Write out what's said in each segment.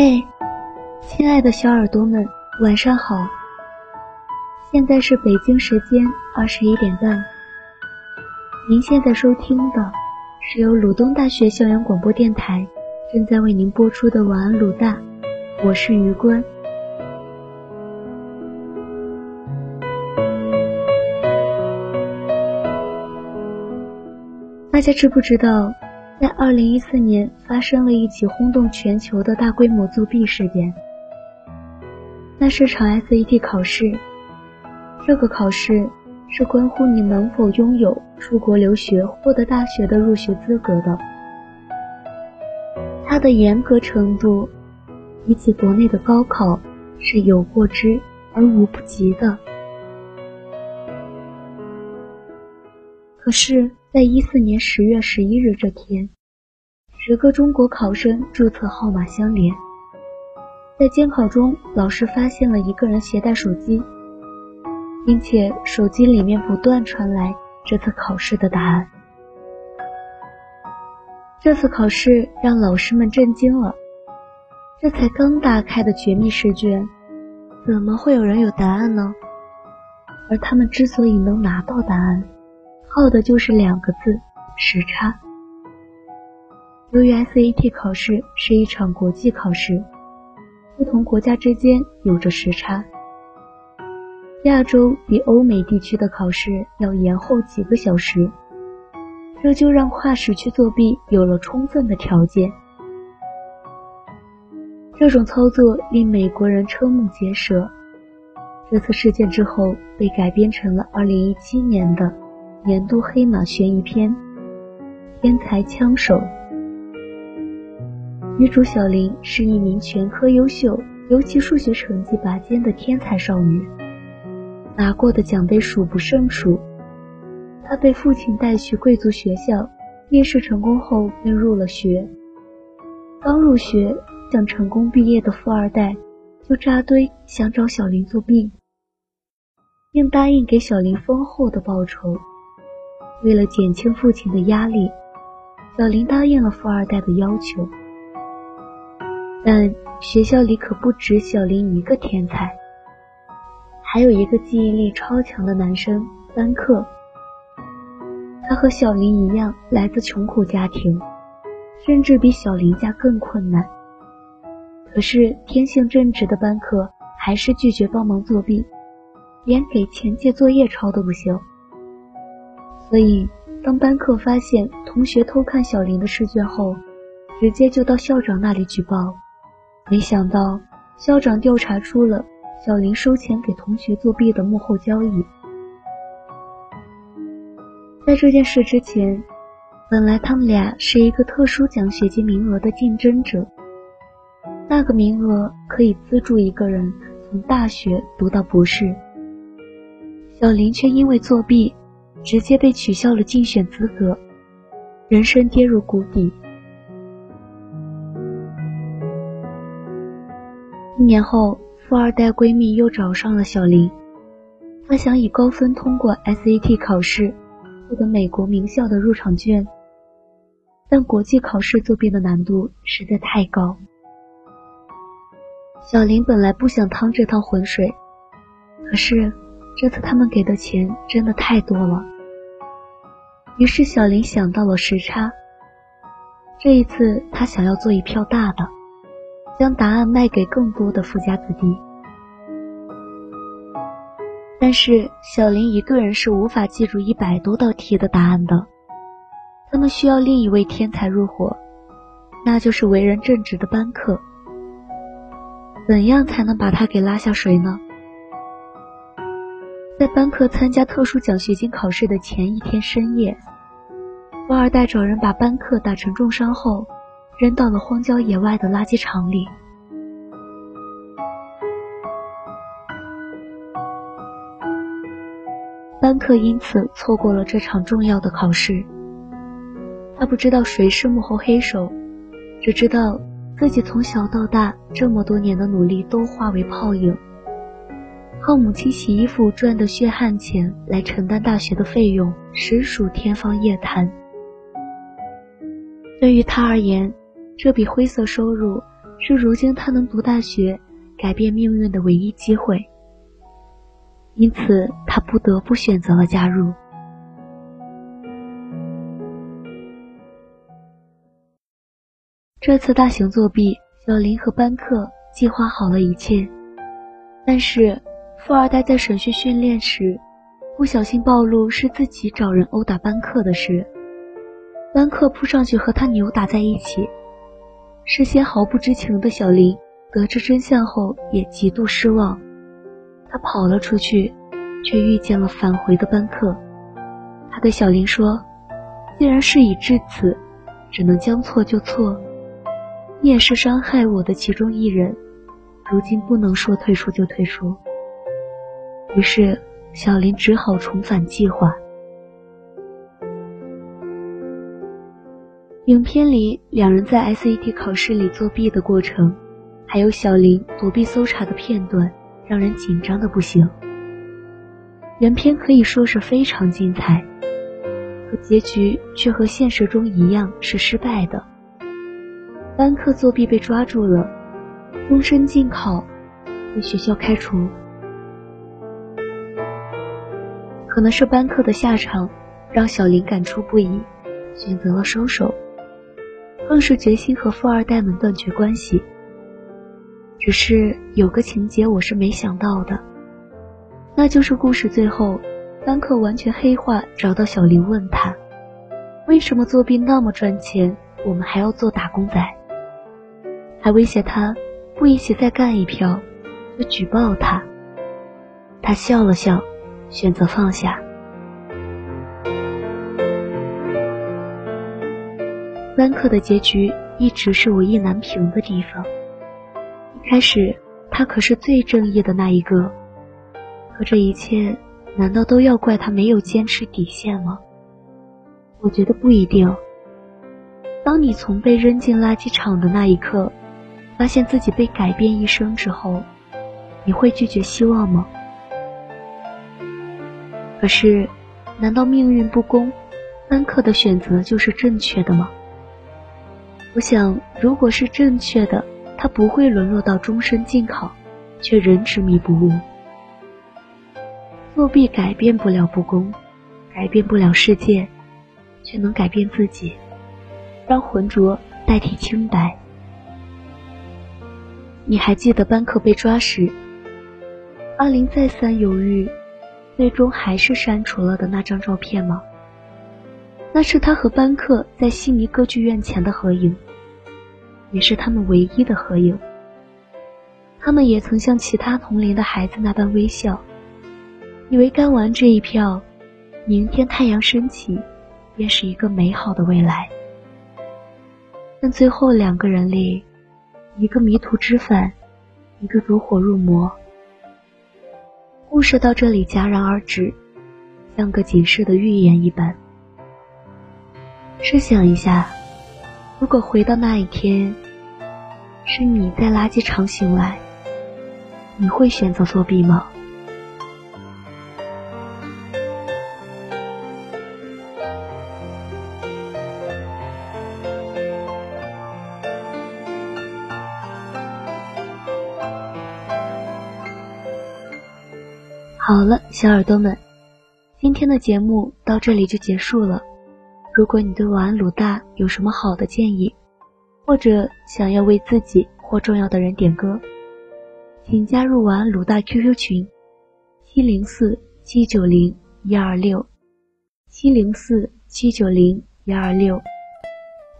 嘿，亲爱的小耳朵们，晚上好！现在是北京时间二十一点半。您现在收听的是由鲁东大学校园广播电台正在为您播出的《晚安鲁大》，我是余关。大家知不知道？在二零一四年，发生了一起轰动全球的大规模作弊事件。那是场 SAT 考试，这个考试是关乎你能否拥有出国留学、获得大学的入学资格的。它的严格程度，比起国内的高考是有过之而无不及的。可是。在一四年十月十一日这天，十个中国考生注册号码相连。在监考中，老师发现了一个人携带手机，并且手机里面不断传来这次考试的答案。这次考试让老师们震惊了，这才刚打开的绝密试卷，怎么会有人有答案呢？而他们之所以能拿到答案，靠的就是两个字：时差。由于 SAT 考试是一场国际考试，不同国家之间有着时差。亚洲比欧美地区的考试要延后几个小时，这就让跨时区作弊有了充分的条件。这种操作令美国人瞠目结舌。这次事件之后被改编成了2017年的。年度黑马悬疑片《天才枪手》，女主小林是一名全科优秀，尤其数学成绩拔尖的天才少女，拿过的奖杯数不胜数。她被父亲带去贵族学校，面试成功后便入了学。刚入学想成功毕业的富二代就扎堆想找小林作弊，并答应给小林丰厚的报酬。为了减轻父亲的压力，小林答应了富二代的要求。但学校里可不止小林一个天才，还有一个记忆力超强的男生班克。他和小林一样来自穷苦家庭，甚至比小林家更困难。可是天性正直的班克还是拒绝帮忙作弊，连给钱借作业抄都不行。所以，当班克发现同学偷看小林的试卷后，直接就到校长那里举报。没想到，校长调查出了小林收钱给同学作弊的幕后交易。在这件事之前，本来他们俩是一个特殊奖学金名额的竞争者，那个名额可以资助一个人从大学读到博士。小林却因为作弊。直接被取消了竞选资格，人生跌入谷底。一年后，富二代闺蜜又找上了小林，她想以高分通过 SAT 考试，获得美国名校的入场券。但国际考试作弊的难度实在太高，小林本来不想趟这趟浑水，可是。这次他们给的钱真的太多了，于是小林想到了时差。这一次，他想要做一票大的，将答案卖给更多的富家子弟。但是小林一个人是无法记住一百多道题的答案的，他们需要另一位天才入伙，那就是为人正直的班克。怎样才能把他给拉下水呢？在班克参加特殊奖学金考试的前一天深夜，富二代找人把班克打成重伤后，扔到了荒郊野外的垃圾场里。班克因此错过了这场重要的考试。他不知道谁是幕后黑手，只知道自己从小到大这么多年的努力都化为泡影。靠母亲洗衣服赚的血汗钱来承担大学的费用，实属天方夜谭。对于他而言，这笔灰色收入是如今他能读大学、改变命运的唯一机会。因此，他不得不选择了加入。这次大型作弊，小林和班克计划好了一切，但是富二代在审讯训练时，不小心暴露是自己找人殴打班克的事。班克扑上去和他扭打在一起，事先毫不知情的小林得知真相后也极度失望。他跑了出去，却遇见了返回的班克。他对小林说：“既然事已至此，只能将错就错。你也是伤害我的其中一人，如今不能说退出就退出。”于是，小林只好重返计划。影片里两人在 SAT 考试里作弊的过程，还有小林躲避搜查的片段。让人紧张的不行。原片可以说是非常精彩，可结局却和现实中一样是失败的。班克作弊被抓住了，终身禁考，被学校开除。可能是班克的下场让小林感触不已，选择了收手，更是决心和富二代们断绝关系。只是有个情节我是没想到的，那就是故事最后，班克完全黑化，找到小林问他，为什么作弊那么赚钱，我们还要做打工仔，还威胁他不一起再干一票，就举报他。他笑了笑，选择放下。班克的结局一直是我意难平的地方。一开始，他可是最正义的那一个，可这一切难道都要怪他没有坚持底线吗？我觉得不一定。当你从被扔进垃圾场的那一刻，发现自己被改变一生之后，你会拒绝希望吗？可是，难道命运不公，班克的选择就是正确的吗？我想，如果是正确的。他不会沦落到终身禁考，却仍执迷不悟。作弊改变不了不公，改变不了世界，却能改变自己，让浑浊代替清白。你还记得班克被抓时，阿林再三犹豫，最终还是删除了的那张照片吗？那是他和班克在悉尼歌剧院前的合影。也是他们唯一的合影。他们也曾像其他同龄的孩子那般微笑，以为干完这一票，明天太阳升起，便是一个美好的未来。但最后两个人里，一个迷途知返，一个走火入魔。故事到这里戛然而止，像个警示的预言一般。试想一下。如果回到那一天，是你在垃圾场醒来，你会选择作弊吗？好了，小耳朵们，今天的节目到这里就结束了。如果你对晚安鲁大有什么好的建议，或者想要为自己或重要的人点歌，请加入晚安鲁大 QQ 群：七零四七九零一二六七零四七九零一二六，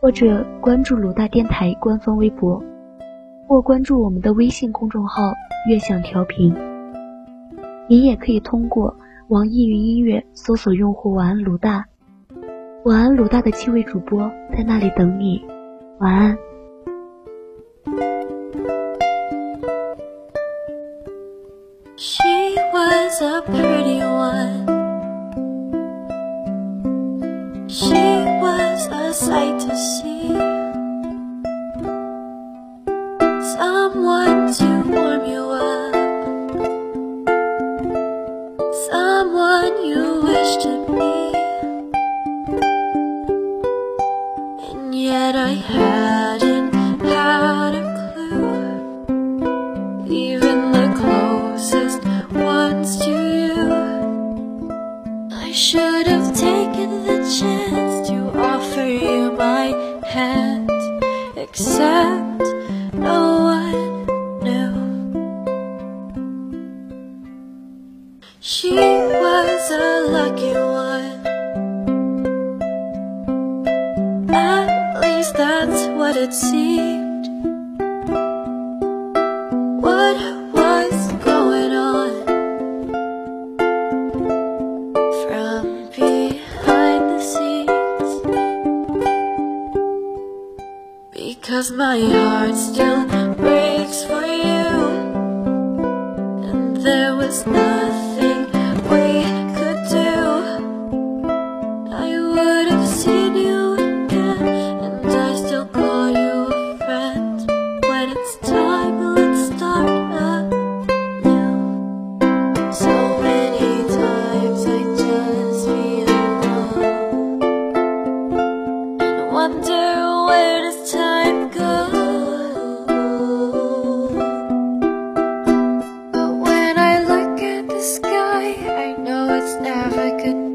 或者关注鲁大电台官方微博，或关注我们的微信公众号“悦享调频”。你也可以通过网易云音乐搜索用户“晚安鲁大”。晚安，鲁大的七位主播在那里等你。晚安。She was a pretty one. She was a sight to see. question me And yet I hadn't had a clue. Even the closest ones to you. I should have taken the chance to offer you my hand Except Cause my heart still if I could